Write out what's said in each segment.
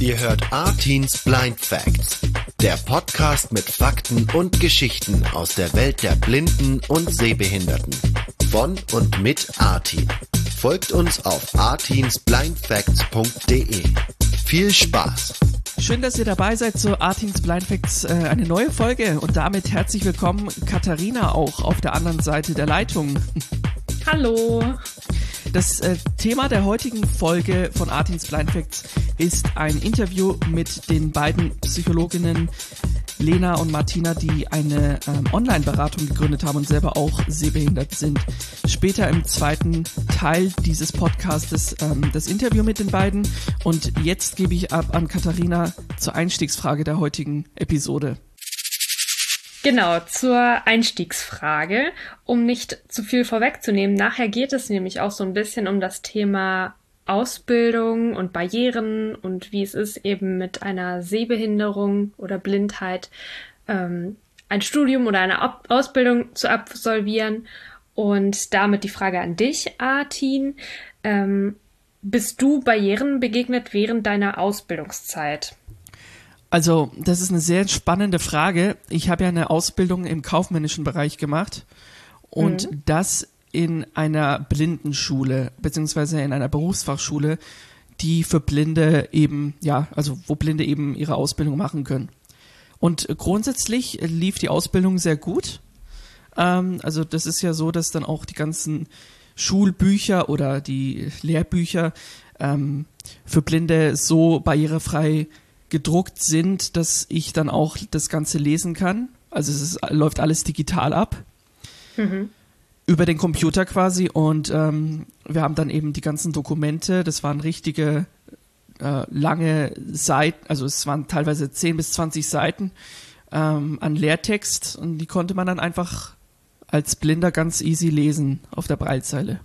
Ihr hört Artins Blind Facts, der Podcast mit Fakten und Geschichten aus der Welt der Blinden und Sehbehinderten. Von und mit Artin. Folgt uns auf artinsblindfacts.de. Viel Spaß! Schön, dass ihr dabei seid zu Artins Blind Facts, äh, eine neue Folge und damit herzlich willkommen Katharina auch auf der anderen Seite der Leitung. Hallo. Das äh, Thema der heutigen Folge von Artins Blind Facts ist ein Interview mit den beiden Psychologinnen Lena und Martina, die eine ähm, Online-Beratung gegründet haben und selber auch sehbehindert sind. Später im zweiten Teil dieses Podcastes ähm, das Interview mit den beiden. Und jetzt gebe ich ab an Katharina zur Einstiegsfrage der heutigen Episode. Genau, zur Einstiegsfrage, um nicht zu viel vorwegzunehmen. Nachher geht es nämlich auch so ein bisschen um das Thema Ausbildung und Barrieren und wie es ist, eben mit einer Sehbehinderung oder Blindheit ähm, ein Studium oder eine Ab Ausbildung zu absolvieren. Und damit die Frage an dich, Artin. Ähm, bist du Barrieren begegnet während deiner Ausbildungszeit? Also, das ist eine sehr spannende Frage. Ich habe ja eine Ausbildung im kaufmännischen Bereich gemacht und mhm. das in einer Blindenschule beziehungsweise in einer Berufsfachschule, die für Blinde eben, ja, also wo Blinde eben ihre Ausbildung machen können. Und grundsätzlich lief die Ausbildung sehr gut. Ähm, also das ist ja so, dass dann auch die ganzen Schulbücher oder die Lehrbücher ähm, für Blinde so barrierefrei gedruckt sind, dass ich dann auch das Ganze lesen kann. Also es ist, läuft alles digital ab. Mhm. Über den Computer quasi. Und ähm, wir haben dann eben die ganzen Dokumente. Das waren richtige äh, lange Seiten, also es waren teilweise 10 bis 20 Seiten ähm, an Lehrtext. Und die konnte man dann einfach als Blinder ganz easy lesen auf der Breitzeile.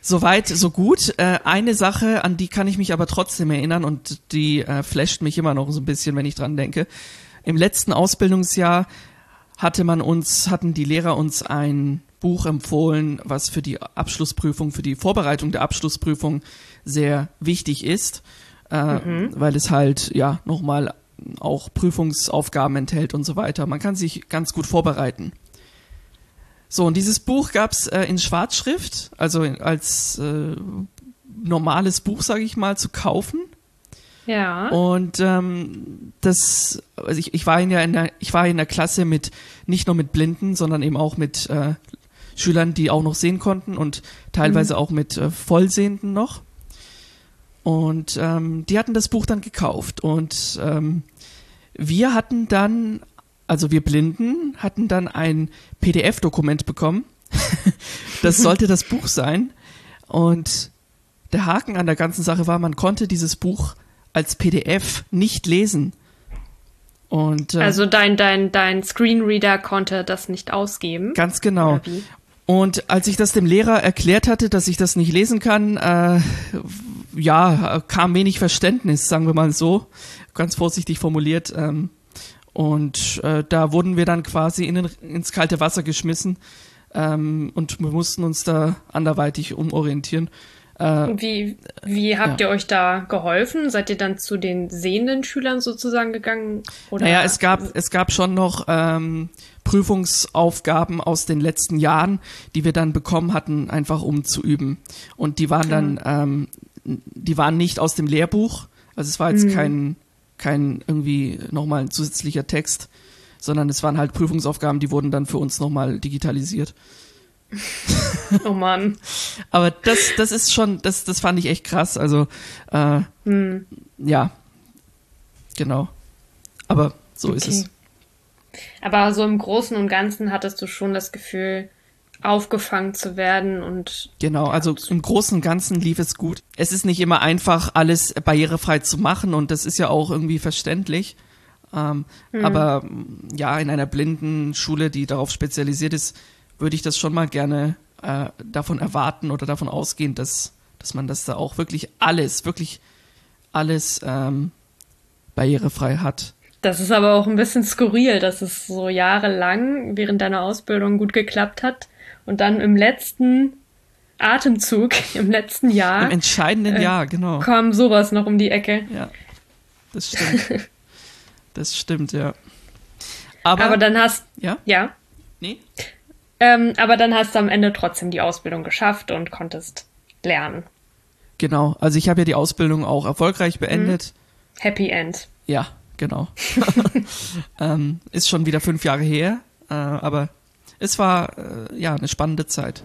Soweit, so gut. Äh, eine Sache, an die kann ich mich aber trotzdem erinnern und die äh, flasht mich immer noch so ein bisschen, wenn ich dran denke. Im letzten Ausbildungsjahr hatte man uns, hatten die Lehrer uns ein Buch empfohlen, was für die Abschlussprüfung, für die Vorbereitung der Abschlussprüfung sehr wichtig ist, äh, mhm. weil es halt ja nochmal auch Prüfungsaufgaben enthält und so weiter. Man kann sich ganz gut vorbereiten. So, und dieses Buch gab's äh, in Schwarzschrift, also als äh, normales Buch, sage ich mal, zu kaufen. Ja. Und ähm, das, also ich, ich war in der, in der, ich war in der Klasse mit nicht nur mit Blinden, sondern eben auch mit äh, Schülern, die auch noch sehen konnten und teilweise mhm. auch mit äh, Vollsehenden noch. Und ähm, die hatten das Buch dann gekauft und ähm, wir hatten dann also wir Blinden hatten dann ein PDF-Dokument bekommen. das sollte das Buch sein. Und der Haken an der ganzen Sache war, man konnte dieses Buch als PDF nicht lesen. Und, äh, also dein, dein, dein Screenreader konnte das nicht ausgeben. Ganz genau. Und als ich das dem Lehrer erklärt hatte, dass ich das nicht lesen kann, äh, ja, kam wenig Verständnis, sagen wir mal so, ganz vorsichtig formuliert. Ähm, und äh, da wurden wir dann quasi in den, ins kalte Wasser geschmissen ähm, und wir mussten uns da anderweitig umorientieren. Äh, wie, wie habt ja. ihr euch da geholfen? Seid ihr dann zu den sehenden Schülern sozusagen gegangen? Oder? Naja, es gab, es gab schon noch ähm, Prüfungsaufgaben aus den letzten Jahren, die wir dann bekommen hatten, einfach um zu üben. Und die waren dann, ähm, die waren nicht aus dem Lehrbuch. Also es war jetzt mhm. kein kein irgendwie nochmal ein zusätzlicher Text, sondern es waren halt Prüfungsaufgaben, die wurden dann für uns nochmal digitalisiert. oh Mann. Aber das, das ist schon, das, das fand ich echt krass. Also, äh, hm. ja, genau. Aber so okay. ist es. Aber so im Großen und Ganzen hattest du schon das Gefühl, aufgefangen zu werden und genau also im großen und ganzen lief es gut. Es ist nicht immer einfach alles barrierefrei zu machen und das ist ja auch irgendwie verständlich. Ähm, mhm. aber ja in einer blinden Schule die darauf spezialisiert ist würde ich das schon mal gerne äh, davon erwarten oder davon ausgehen dass dass man das da auch wirklich alles wirklich alles ähm, barrierefrei hat. Das ist aber auch ein bisschen skurril, dass es so jahrelang während deiner Ausbildung gut geklappt hat und dann im letzten Atemzug im letzten Jahr. Im entscheidenden äh, Jahr, genau. Kam sowas noch um die Ecke. Ja, das stimmt. das stimmt, ja. Aber, aber dann hast ja ja nee ähm, aber dann hast du am Ende trotzdem die Ausbildung geschafft und konntest lernen. Genau, also ich habe ja die Ausbildung auch erfolgreich beendet. Mhm. Happy End. Ja, genau. ähm, ist schon wieder fünf Jahre her, äh, aber es war äh, ja eine spannende Zeit.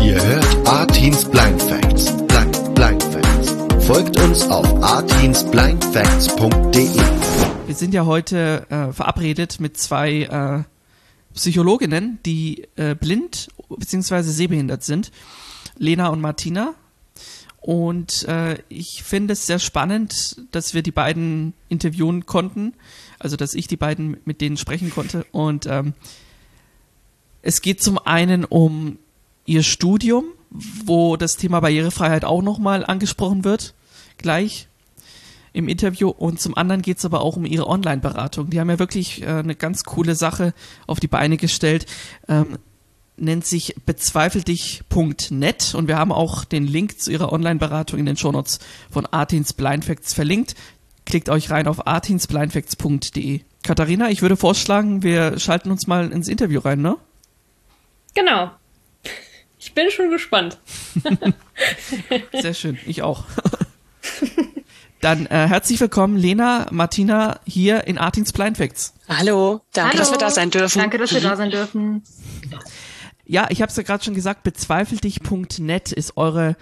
Ihr hört Artins Blind Facts. Blind, Blind Facts. Folgt uns auf artinsblindfacts.de. Wir sind ja heute äh, verabredet mit zwei äh, Psychologinnen, die äh, blind bzw. sehbehindert sind. Lena und Martina. Und äh, ich finde es sehr spannend, dass wir die beiden interviewen konnten. Also, dass ich die beiden mit denen sprechen konnte. Und ähm, es geht zum einen um ihr Studium, wo das Thema Barrierefreiheit auch nochmal angesprochen wird, gleich im Interview. Und zum anderen geht es aber auch um ihre Online-Beratung. Die haben ja wirklich äh, eine ganz coole Sache auf die Beine gestellt. Ähm, nennt sich bezweifeldich.net und wir haben auch den Link zu ihrer Online-Beratung in den Shownotes von Artins Blind Facts verlinkt. Klickt euch rein auf artinsblindfacts.de. Katharina, ich würde vorschlagen, wir schalten uns mal ins Interview rein, ne? Genau. Ich bin schon gespannt. Sehr schön, ich auch. Dann äh, herzlich willkommen, Lena, Martina, hier in Artins Blind Facts. Hallo, danke, Hallo. dass wir da sein dürfen. Danke, dass wir da sein dürfen. Ja, ich habe es ja gerade schon gesagt, bezweifeldich.net ist eure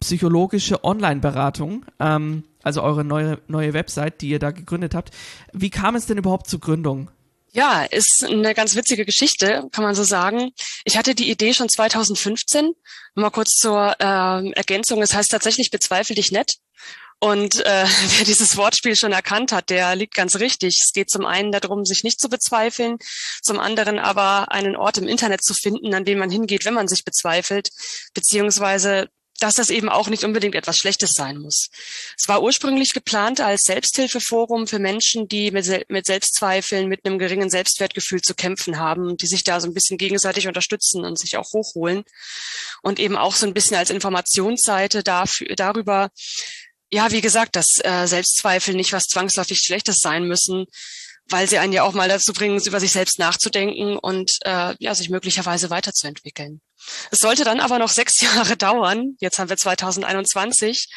psychologische Online-Beratung, ähm, also eure neue, neue Website, die ihr da gegründet habt. Wie kam es denn überhaupt zur Gründung? Ja, ist eine ganz witzige Geschichte, kann man so sagen. Ich hatte die Idee schon 2015. Mal kurz zur äh, Ergänzung. Es heißt tatsächlich bezweifel dich nett. Und äh, wer dieses Wortspiel schon erkannt hat, der liegt ganz richtig. Es geht zum einen darum, sich nicht zu bezweifeln, zum anderen aber einen Ort im Internet zu finden, an dem man hingeht, wenn man sich bezweifelt, beziehungsweise dass das eben auch nicht unbedingt etwas Schlechtes sein muss. Es war ursprünglich geplant als Selbsthilfeforum für Menschen, die mit, Sel mit Selbstzweifeln, mit einem geringen Selbstwertgefühl zu kämpfen haben, die sich da so ein bisschen gegenseitig unterstützen und sich auch hochholen. Und eben auch so ein bisschen als Informationsseite dafür, darüber, ja, wie gesagt, dass äh, Selbstzweifel nicht was zwangsläufig Schlechtes sein müssen, weil sie einen ja auch mal dazu bringen, über sich selbst nachzudenken und äh, ja, sich möglicherweise weiterzuentwickeln. Es sollte dann aber noch sechs Jahre dauern, jetzt haben wir 2021,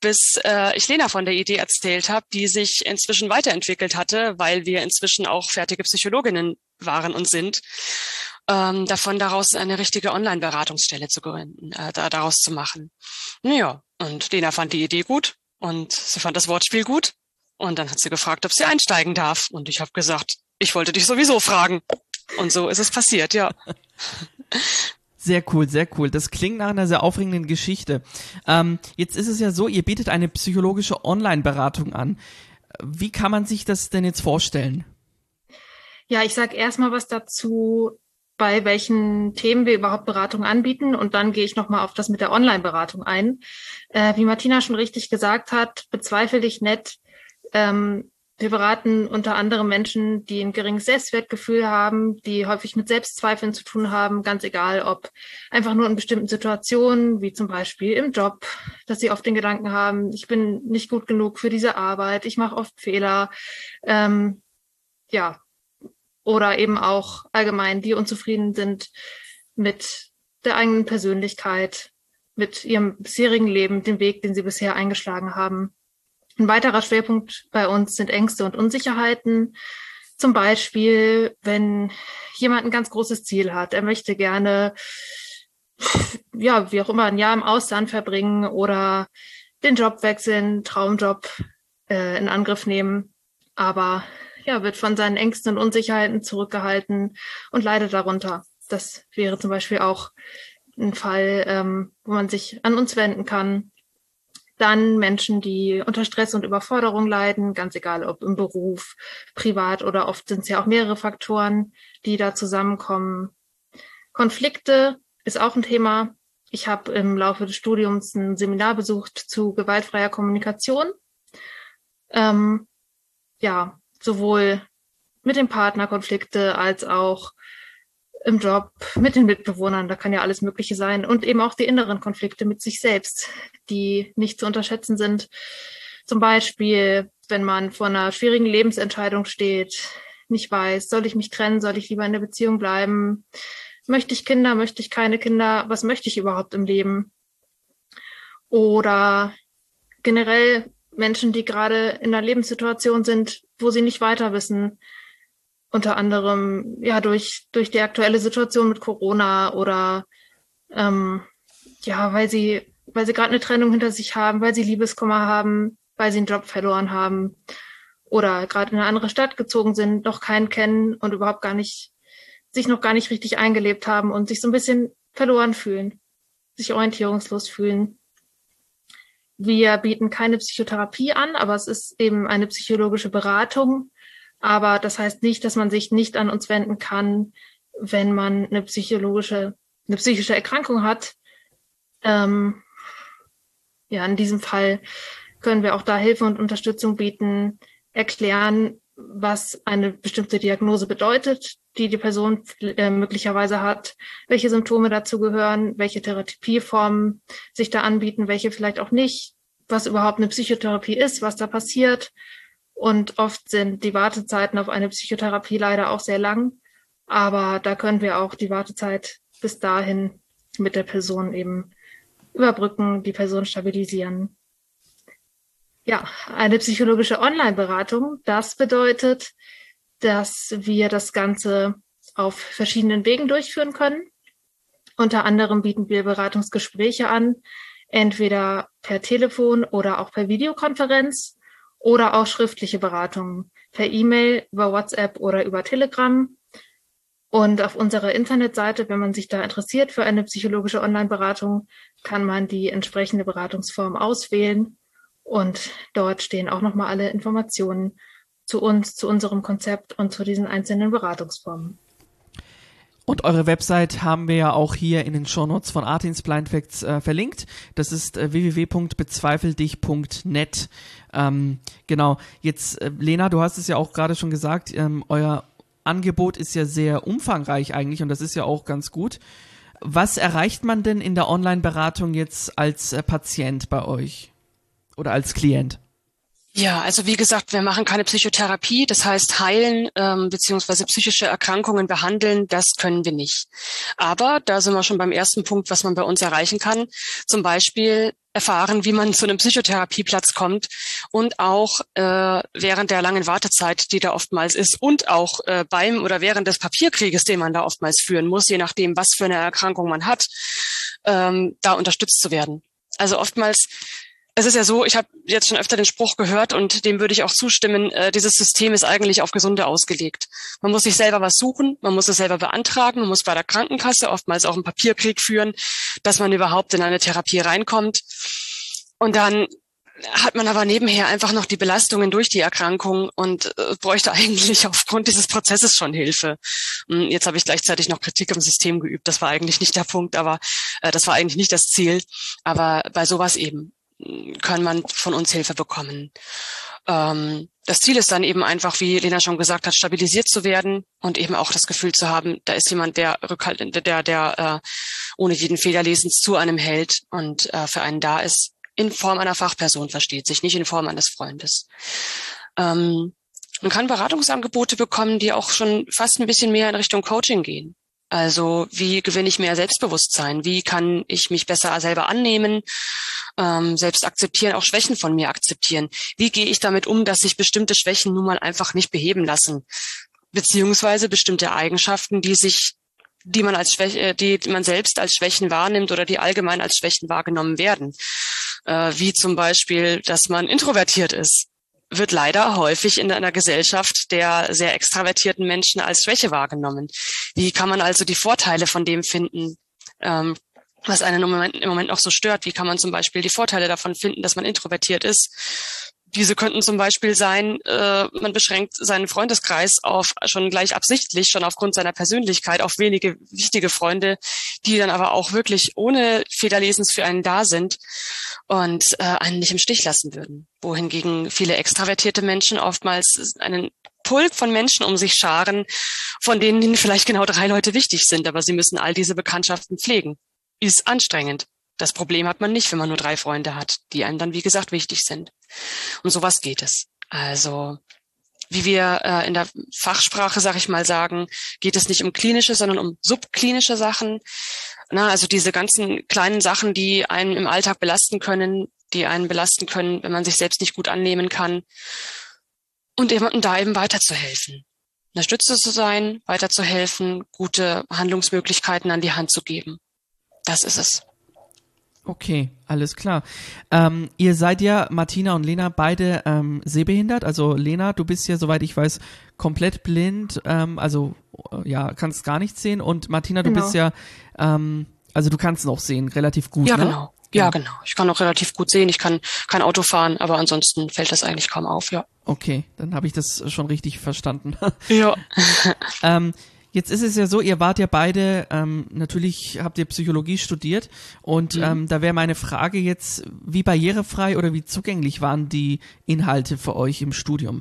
bis äh, ich Lena von der Idee erzählt habe, die sich inzwischen weiterentwickelt hatte, weil wir inzwischen auch fertige Psychologinnen waren und sind, ähm, davon daraus eine richtige Online-Beratungsstelle zu gründen, äh, daraus zu machen. Ja, und Lena fand die Idee gut und sie fand das Wortspiel gut. Und dann hat sie gefragt, ob sie einsteigen darf. Und ich habe gesagt, ich wollte dich sowieso fragen. Und so ist es passiert, ja. Sehr cool, sehr cool. Das klingt nach einer sehr aufregenden Geschichte. Ähm, jetzt ist es ja so, ihr bietet eine psychologische Online-Beratung an. Wie kann man sich das denn jetzt vorstellen? Ja, ich sage erstmal was dazu, bei welchen Themen wir überhaupt Beratung anbieten und dann gehe ich nochmal auf das mit der Online-Beratung ein. Äh, wie Martina schon richtig gesagt hat, bezweifle dich nicht. Ähm, wir beraten unter anderem Menschen, die ein geringes Selbstwertgefühl haben, die häufig mit Selbstzweifeln zu tun haben, ganz egal, ob einfach nur in bestimmten Situationen, wie zum Beispiel im Job, dass sie oft den Gedanken haben, ich bin nicht gut genug für diese Arbeit, ich mache oft Fehler. Ähm, ja, oder eben auch allgemein, die unzufrieden sind mit der eigenen Persönlichkeit, mit ihrem bisherigen Leben, dem Weg, den sie bisher eingeschlagen haben. Ein weiterer Schwerpunkt bei uns sind Ängste und Unsicherheiten. Zum Beispiel, wenn jemand ein ganz großes Ziel hat, er möchte gerne, ja, wie auch immer, ein Jahr im Ausland verbringen oder den Job wechseln, Traumjob äh, in Angriff nehmen, aber ja, wird von seinen Ängsten und Unsicherheiten zurückgehalten und leidet darunter. Das wäre zum Beispiel auch ein Fall, ähm, wo man sich an uns wenden kann. Dann Menschen, die unter Stress und Überforderung leiden, ganz egal ob im Beruf, privat oder oft sind es ja auch mehrere Faktoren, die da zusammenkommen. Konflikte ist auch ein Thema. Ich habe im Laufe des Studiums ein Seminar besucht zu gewaltfreier Kommunikation. Ähm, ja, sowohl mit dem Partner Konflikte als auch im Job, mit den Mitbewohnern, da kann ja alles Mögliche sein und eben auch die inneren Konflikte mit sich selbst, die nicht zu unterschätzen sind. Zum Beispiel, wenn man vor einer schwierigen Lebensentscheidung steht, nicht weiß, soll ich mich trennen, soll ich lieber in der Beziehung bleiben, möchte ich Kinder, möchte ich keine Kinder, was möchte ich überhaupt im Leben? Oder generell Menschen, die gerade in einer Lebenssituation sind, wo sie nicht weiter wissen, unter anderem ja durch durch die aktuelle Situation mit Corona oder ähm, ja, weil sie weil sie gerade eine Trennung hinter sich haben, weil sie Liebeskummer haben, weil sie einen Job verloren haben oder gerade in eine andere Stadt gezogen sind, noch keinen kennen und überhaupt gar nicht sich noch gar nicht richtig eingelebt haben und sich so ein bisschen verloren fühlen, sich orientierungslos fühlen. Wir bieten keine Psychotherapie an, aber es ist eben eine psychologische Beratung, aber das heißt nicht, dass man sich nicht an uns wenden kann, wenn man eine psychologische, eine psychische Erkrankung hat. Ähm, ja, in diesem Fall können wir auch da Hilfe und Unterstützung bieten, erklären, was eine bestimmte Diagnose bedeutet, die die Person äh, möglicherweise hat, welche Symptome dazu gehören, welche Therapieformen sich da anbieten, welche vielleicht auch nicht, was überhaupt eine Psychotherapie ist, was da passiert und oft sind die Wartezeiten auf eine Psychotherapie leider auch sehr lang. Aber da können wir auch die Wartezeit bis dahin mit der Person eben überbrücken, die Person stabilisieren. Ja, eine psychologische Online-Beratung, das bedeutet, dass wir das Ganze auf verschiedenen Wegen durchführen können. Unter anderem bieten wir Beratungsgespräche an, entweder per Telefon oder auch per Videokonferenz oder auch schriftliche Beratungen per E-Mail, über WhatsApp oder über Telegram. Und auf unserer Internetseite, wenn man sich da interessiert für eine psychologische Online-Beratung, kann man die entsprechende Beratungsform auswählen. Und dort stehen auch nochmal alle Informationen zu uns, zu unserem Konzept und zu diesen einzelnen Beratungsformen. Und eure Website haben wir ja auch hier in den Shownotes von Artins Blind Facts äh, verlinkt. Das ist äh, www.bezweifeldich.net. Ähm, genau. Jetzt, äh, Lena, du hast es ja auch gerade schon gesagt, ähm, euer Angebot ist ja sehr umfangreich eigentlich und das ist ja auch ganz gut. Was erreicht man denn in der Online-Beratung jetzt als äh, Patient bei euch oder als Klient? Ja, also wie gesagt, wir machen keine Psychotherapie, das heißt heilen ähm, beziehungsweise psychische Erkrankungen behandeln, das können wir nicht. Aber da sind wir schon beim ersten Punkt, was man bei uns erreichen kann. Zum Beispiel erfahren, wie man zu einem Psychotherapieplatz kommt und auch äh, während der langen Wartezeit, die da oftmals ist und auch äh, beim oder während des Papierkrieges, den man da oftmals führen muss, je nachdem, was für eine Erkrankung man hat, ähm, da unterstützt zu werden. Also oftmals es ist ja so, ich habe jetzt schon öfter den Spruch gehört und dem würde ich auch zustimmen, äh, dieses System ist eigentlich auf Gesunde ausgelegt. Man muss sich selber was suchen, man muss es selber beantragen, man muss bei der Krankenkasse oftmals auch einen Papierkrieg führen, dass man überhaupt in eine Therapie reinkommt. Und dann hat man aber nebenher einfach noch die Belastungen durch die Erkrankung und äh, bräuchte eigentlich aufgrund dieses Prozesses schon Hilfe. Hm, jetzt habe ich gleichzeitig noch Kritik am System geübt. Das war eigentlich nicht der Punkt, aber äh, das war eigentlich nicht das Ziel. Aber bei sowas eben kann man von uns Hilfe bekommen. Ähm, das Ziel ist dann eben einfach, wie Lena schon gesagt hat, stabilisiert zu werden und eben auch das Gefühl zu haben, da ist jemand, der Rückhalt, der, der äh, ohne jeden Fehlerlesens zu einem hält und äh, für einen da ist, in Form einer Fachperson versteht sich, nicht in Form eines Freundes. Ähm, man kann Beratungsangebote bekommen, die auch schon fast ein bisschen mehr in Richtung Coaching gehen. Also wie gewinne ich mehr Selbstbewusstsein? Wie kann ich mich besser selber annehmen, ähm, selbst akzeptieren, auch Schwächen von mir akzeptieren? Wie gehe ich damit um, dass sich bestimmte Schwächen nun mal einfach nicht beheben lassen? Beziehungsweise bestimmte Eigenschaften, die sich die man als Schwäche, die man selbst als Schwächen wahrnimmt oder die allgemein als Schwächen wahrgenommen werden. Äh, wie zum Beispiel, dass man introvertiert ist wird leider häufig in einer Gesellschaft der sehr extravertierten Menschen als Schwäche wahrgenommen. Wie kann man also die Vorteile von dem finden, ähm, was einen im Moment, im Moment noch so stört? Wie kann man zum Beispiel die Vorteile davon finden, dass man introvertiert ist? Diese könnten zum Beispiel sein, äh, man beschränkt seinen Freundeskreis auf schon gleich absichtlich, schon aufgrund seiner Persönlichkeit, auf wenige wichtige Freunde, die dann aber auch wirklich ohne Federlesens für einen da sind und äh, einen nicht im Stich lassen würden. Wohingegen viele extravertierte Menschen oftmals einen Pulk von Menschen um sich scharen, von denen ihnen vielleicht genau drei Leute wichtig sind, aber sie müssen all diese Bekanntschaften pflegen. Ist anstrengend. Das Problem hat man nicht, wenn man nur drei Freunde hat, die einem dann, wie gesagt, wichtig sind. Um sowas geht es. Also, wie wir äh, in der Fachsprache, sag ich mal, sagen, geht es nicht um klinische, sondern um subklinische Sachen. Na, also diese ganzen kleinen Sachen, die einen im Alltag belasten können, die einen belasten können, wenn man sich selbst nicht gut annehmen kann. Und jemandem da eben weiterzuhelfen. Eine zu sein, weiterzuhelfen, gute Handlungsmöglichkeiten an die Hand zu geben. Das ist es. Okay, alles klar. Ähm, ihr seid ja, Martina und Lena, beide ähm, sehbehindert. Also Lena, du bist ja, soweit ich weiß, komplett blind, ähm, also äh, ja, kannst gar nichts sehen. Und Martina, du genau. bist ja, ähm, also du kannst noch sehen, relativ gut. Ja, ne? genau. Ja, genau. Ich kann auch relativ gut sehen. Ich kann kein Auto fahren, aber ansonsten fällt das eigentlich kaum auf, ja. Okay, dann habe ich das schon richtig verstanden. Ja. ähm, Jetzt ist es ja so, ihr wart ja beide, ähm, natürlich habt ihr Psychologie studiert und mhm. ähm, da wäre meine Frage jetzt, wie barrierefrei oder wie zugänglich waren die Inhalte für euch im Studium?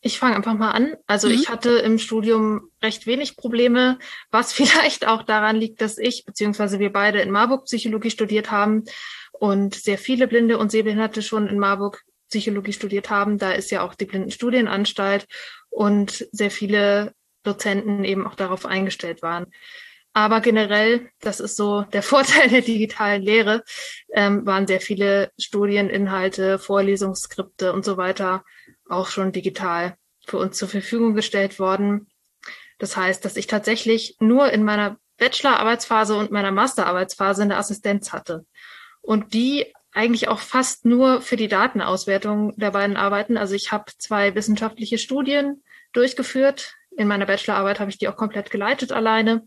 Ich fange einfach mal an. Also mhm. ich hatte im Studium recht wenig Probleme, was vielleicht auch daran liegt, dass ich beziehungsweise wir beide in Marburg Psychologie studiert haben und sehr viele Blinde und Sehbehinderte schon in Marburg Psychologie studiert haben. Da ist ja auch die Blindenstudienanstalt und sehr viele Dozenten eben auch darauf eingestellt waren. Aber generell, das ist so der Vorteil der digitalen Lehre, ähm, waren sehr viele Studieninhalte, Vorlesungsskripte und so weiter auch schon digital für uns zur Verfügung gestellt worden. Das heißt, dass ich tatsächlich nur in meiner Bachelorarbeitsphase und meiner Masterarbeitsphase eine Assistenz hatte. Und die eigentlich auch fast nur für die Datenauswertung der beiden Arbeiten. Also ich habe zwei wissenschaftliche Studien durchgeführt, in meiner Bachelorarbeit habe ich die auch komplett geleitet alleine.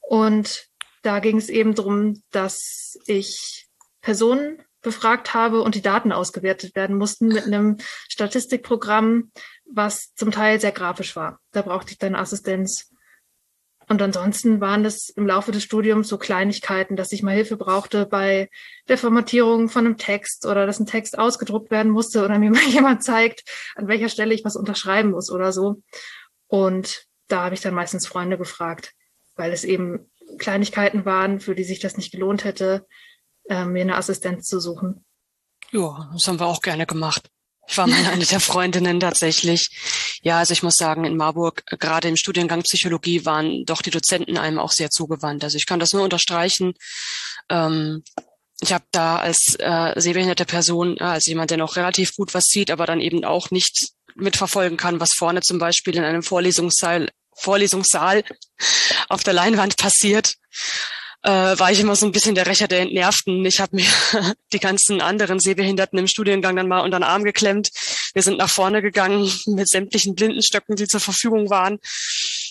Und da ging es eben darum, dass ich Personen befragt habe und die Daten ausgewertet werden mussten mit einem Statistikprogramm, was zum Teil sehr grafisch war. Da brauchte ich dann Assistenz. Und ansonsten waren es im Laufe des Studiums so Kleinigkeiten, dass ich mal Hilfe brauchte bei der Formatierung von einem Text oder dass ein Text ausgedruckt werden musste oder mir mal jemand zeigt, an welcher Stelle ich was unterschreiben muss oder so. Und da habe ich dann meistens Freunde gefragt, weil es eben Kleinigkeiten waren, für die sich das nicht gelohnt hätte, äh, mir eine Assistenz zu suchen. Ja, das haben wir auch gerne gemacht. Ich war mal eine der Freundinnen tatsächlich. Ja, also ich muss sagen, in Marburg, gerade im Studiengang Psychologie, waren doch die Dozenten einem auch sehr zugewandt. Also ich kann das nur unterstreichen. Ähm, ich habe da als äh, sehbehinderte Person, äh, als jemand, der noch relativ gut was sieht, aber dann eben auch nicht mitverfolgen kann, was vorne zum Beispiel in einem Vorlesungssaal, Vorlesungssaal auf der Leinwand passiert, äh, war ich immer so ein bisschen der Rächer der Entnervten. Ich habe mir die ganzen anderen Sehbehinderten im Studiengang dann mal unter den Arm geklemmt. Wir sind nach vorne gegangen mit sämtlichen Blindenstöcken, die zur Verfügung waren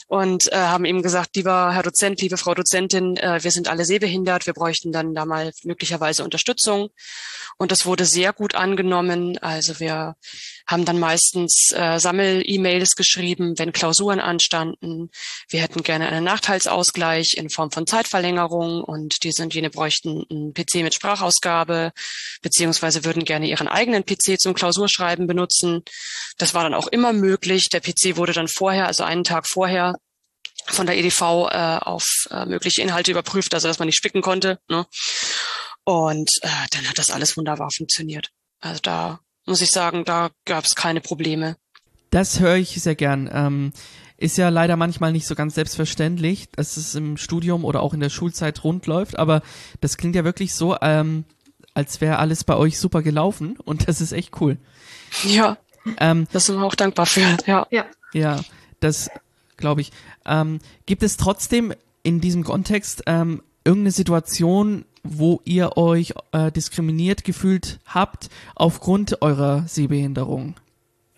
und äh, haben ihm gesagt, lieber Herr Dozent, liebe Frau Dozentin, äh, wir sind alle sehbehindert, wir bräuchten dann da mal möglicherweise Unterstützung. Und das wurde sehr gut angenommen. Also wir haben dann meistens äh, Sammel-E-Mails geschrieben, wenn Klausuren anstanden. Wir hätten gerne einen Nachteilsausgleich in Form von Zeitverlängerung und die sind jene bräuchten einen PC mit Sprachausgabe, beziehungsweise würden gerne ihren eigenen PC zum Klausurschreiben benutzen. Das war dann auch immer möglich. Der PC wurde dann vorher, also einen Tag vorher, von der EDV äh, auf äh, mögliche Inhalte überprüft, also dass man nicht spicken konnte. Ne? Und äh, dann hat das alles wunderbar funktioniert. Also da muss ich sagen, da gab es keine Probleme. Das höre ich sehr gern. Ähm, ist ja leider manchmal nicht so ganz selbstverständlich, dass es im Studium oder auch in der Schulzeit rund läuft, aber das klingt ja wirklich so, ähm, als wäre alles bei euch super gelaufen und das ist echt cool. Ja. Ähm, das sind wir auch dankbar für, ja. Ja, ja das glaube ich. Ähm, gibt es trotzdem in diesem Kontext ähm, irgendeine Situation, wo ihr euch äh, diskriminiert gefühlt habt aufgrund eurer Sehbehinderung?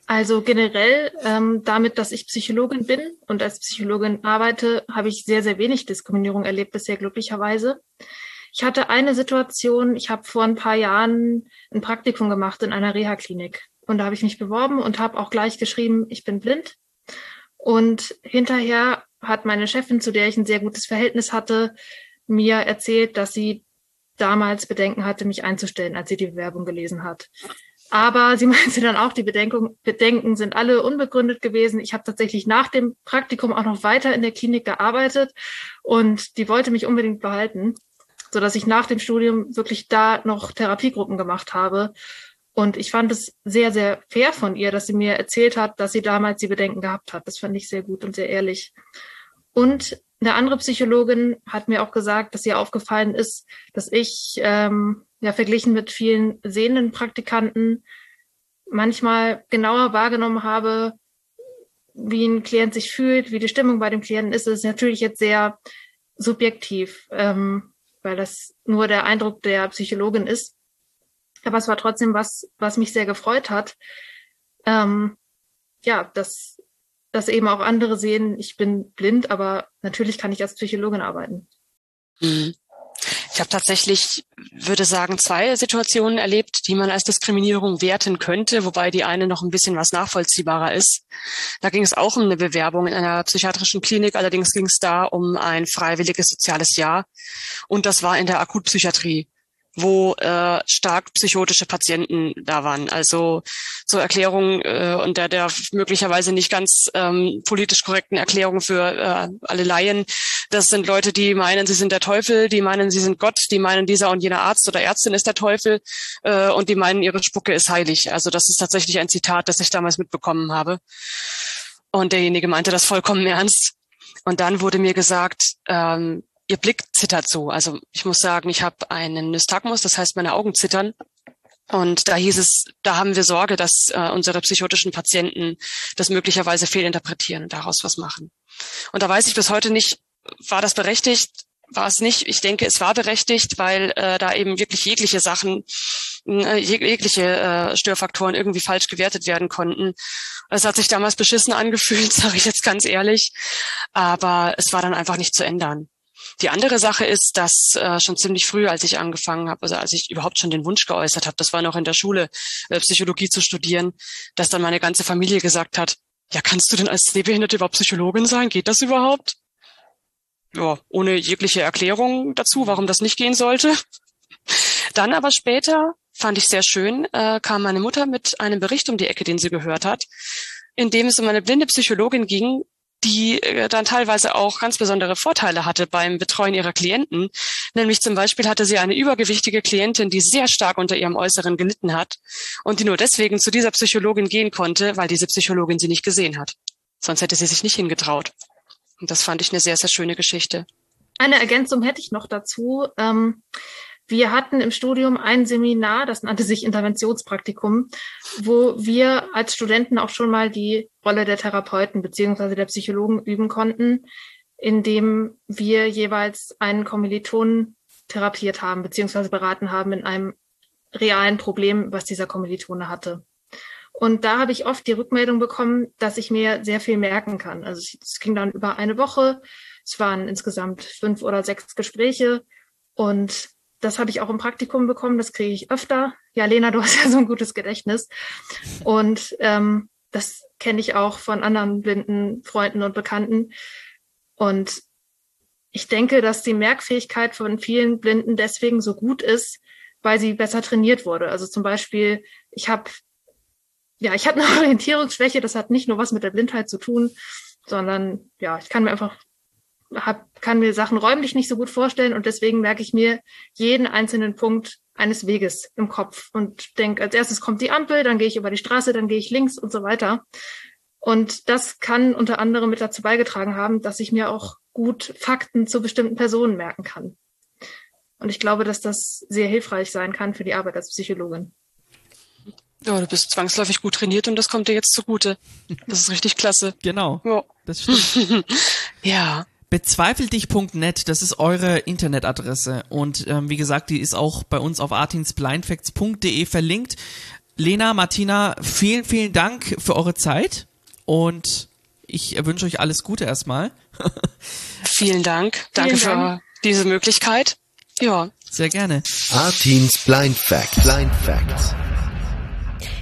Also generell, ähm, damit, dass ich Psychologin bin und als Psychologin arbeite, habe ich sehr, sehr wenig Diskriminierung erlebt bisher glücklicherweise. Ich hatte eine Situation, ich habe vor ein paar Jahren ein Praktikum gemacht in einer Reha-Klinik und da habe ich mich beworben und habe auch gleich geschrieben, ich bin blind. Und hinterher hat meine Chefin, zu der ich ein sehr gutes Verhältnis hatte, mir erzählt, dass sie damals Bedenken hatte, mich einzustellen, als sie die Bewerbung gelesen hat. Aber sie meinte dann auch, die Bedenkung, Bedenken sind alle unbegründet gewesen. Ich habe tatsächlich nach dem Praktikum auch noch weiter in der Klinik gearbeitet und die wollte mich unbedingt behalten, so dass ich nach dem Studium wirklich da noch Therapiegruppen gemacht habe. Und ich fand es sehr, sehr fair von ihr, dass sie mir erzählt hat, dass sie damals die Bedenken gehabt hat. Das fand ich sehr gut und sehr ehrlich. Und eine andere Psychologin hat mir auch gesagt, dass ihr aufgefallen ist, dass ich ähm, ja verglichen mit vielen sehenden Praktikanten manchmal genauer wahrgenommen habe, wie ein Klient sich fühlt, wie die Stimmung bei dem Klienten ist. Das ist natürlich jetzt sehr subjektiv, ähm, weil das nur der Eindruck der Psychologin ist. Aber es war trotzdem was, was mich sehr gefreut hat. Ähm, ja, dass, dass eben auch andere sehen, ich bin blind, aber natürlich kann ich als Psychologin arbeiten. Mhm. Ich habe tatsächlich, würde sagen, zwei Situationen erlebt, die man als Diskriminierung werten könnte, wobei die eine noch ein bisschen was nachvollziehbarer ist. Da ging es auch um eine Bewerbung in einer psychiatrischen Klinik, allerdings ging es da um ein freiwilliges soziales Jahr und das war in der Akutpsychiatrie wo äh, stark psychotische Patienten da waren. Also zur Erklärung äh, und der, der möglicherweise nicht ganz ähm, politisch korrekten Erklärung für äh, alle Laien. Das sind Leute, die meinen, sie sind der Teufel, die meinen, sie sind Gott, die meinen, dieser und jener Arzt oder Ärztin ist der Teufel äh, und die meinen, ihre Spucke ist heilig. Also das ist tatsächlich ein Zitat, das ich damals mitbekommen habe. Und derjenige meinte das vollkommen ernst. Und dann wurde mir gesagt, ähm, ihr Blick zittert so. Also ich muss sagen, ich habe einen Nystagmus, das heißt, meine Augen zittern. Und da hieß es, da haben wir Sorge, dass äh, unsere psychotischen Patienten das möglicherweise fehlinterpretieren und daraus was machen. Und da weiß ich bis heute nicht, war das berechtigt? War es nicht? Ich denke, es war berechtigt, weil äh, da eben wirklich jegliche Sachen, äh, jegliche äh, Störfaktoren irgendwie falsch gewertet werden konnten. Es hat sich damals beschissen angefühlt, sage ich jetzt ganz ehrlich. Aber es war dann einfach nicht zu ändern. Die andere Sache ist, dass äh, schon ziemlich früh, als ich angefangen habe, also als ich überhaupt schon den Wunsch geäußert habe, das war noch in der Schule, äh, Psychologie zu studieren, dass dann meine ganze Familie gesagt hat, ja, kannst du denn als Sehbehinderte überhaupt Psychologin sein? Geht das überhaupt? Ja, ohne jegliche Erklärung dazu, warum das nicht gehen sollte. Dann aber später, fand ich sehr schön, äh, kam meine Mutter mit einem Bericht um die Ecke, den sie gehört hat, in dem es um eine blinde Psychologin ging, die äh, dann teilweise auch ganz besondere Vorteile hatte beim Betreuen ihrer Klienten. Nämlich zum Beispiel hatte sie eine übergewichtige Klientin, die sehr stark unter ihrem Äußeren gelitten hat und die nur deswegen zu dieser Psychologin gehen konnte, weil diese Psychologin sie nicht gesehen hat. Sonst hätte sie sich nicht hingetraut. Und das fand ich eine sehr, sehr schöne Geschichte. Eine Ergänzung hätte ich noch dazu. Ähm, wir hatten im Studium ein Seminar, das nannte sich Interventionspraktikum, wo wir als Studenten auch schon mal die Rolle der Therapeuten beziehungsweise der Psychologen üben konnten, indem wir jeweils einen Kommilitonen therapiert haben beziehungsweise beraten haben in einem realen Problem, was dieser Kommilitone hatte. Und da habe ich oft die Rückmeldung bekommen, dass ich mir sehr viel merken kann. Also es ging dann über eine Woche. Es waren insgesamt fünf oder sechs Gespräche. Und das habe ich auch im Praktikum bekommen, das kriege ich öfter. Ja, Lena, du hast ja so ein gutes Gedächtnis. Und ähm, das kenne ich auch von anderen blinden Freunden und Bekannten. Und ich denke, dass die Merkfähigkeit von vielen Blinden deswegen so gut ist, weil sie besser trainiert wurde. Also zum Beispiel, ich habe ja, ich habe eine Orientierungsschwäche. Das hat nicht nur was mit der Blindheit zu tun, sondern ja, ich kann mir einfach hab, kann mir Sachen räumlich nicht so gut vorstellen und deswegen merke ich mir jeden einzelnen Punkt eines Weges im Kopf und denke, als erstes kommt die Ampel, dann gehe ich über die Straße, dann gehe ich links und so weiter. Und das kann unter anderem mit dazu beigetragen haben, dass ich mir auch gut Fakten zu bestimmten Personen merken kann. Und ich glaube, dass das sehr hilfreich sein kann für die Arbeit als Psychologin. Ja, du bist zwangsläufig gut trainiert und das kommt dir jetzt zugute. Das ist richtig klasse. Genau. Ja. Das stimmt. ja. Bezweifeldich.net, das ist eure Internetadresse. Und ähm, wie gesagt, die ist auch bei uns auf artinsblindfacts.de verlinkt. Lena, Martina, vielen, vielen Dank für eure Zeit und ich wünsche euch alles Gute erstmal. vielen Dank. Danke vielen Dank. für diese Möglichkeit. Ja. Sehr gerne. Artins Blind Facts. Blind Facts.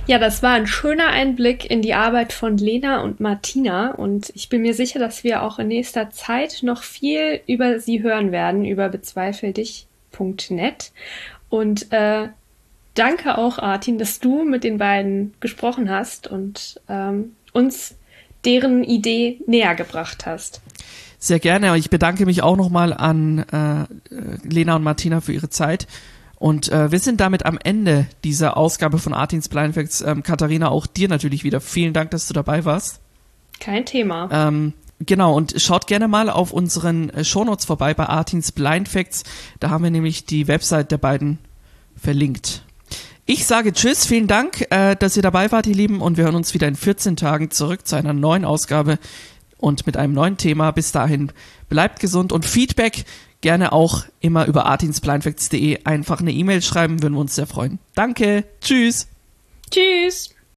Ja, das war ein schöner Einblick in die Arbeit von Lena und Martina und ich bin mir sicher, dass wir auch in nächster Zeit noch viel über sie hören werden, über bezweifeldich.net. Und äh, danke auch, Artin, dass du mit den beiden gesprochen hast und ähm, uns deren Idee näher gebracht hast. Sehr gerne. Ich bedanke mich auch nochmal an äh, Lena und Martina für ihre Zeit. Und äh, wir sind damit am Ende dieser Ausgabe von Artins Blind Facts. Ähm, Katharina, auch dir natürlich wieder vielen Dank, dass du dabei warst. Kein Thema. Ähm, genau, und schaut gerne mal auf unseren äh, Shownotes vorbei bei Artins Blind Facts. Da haben wir nämlich die Website der beiden verlinkt. Ich sage Tschüss, vielen Dank, äh, dass ihr dabei wart, ihr Lieben, und wir hören uns wieder in 14 Tagen zurück zu einer neuen Ausgabe und mit einem neuen Thema. Bis dahin bleibt gesund und Feedback gerne auch immer über artinsblindfacts.de einfach eine E-Mail schreiben, würden wir uns sehr freuen. Danke, tschüss. Tschüss.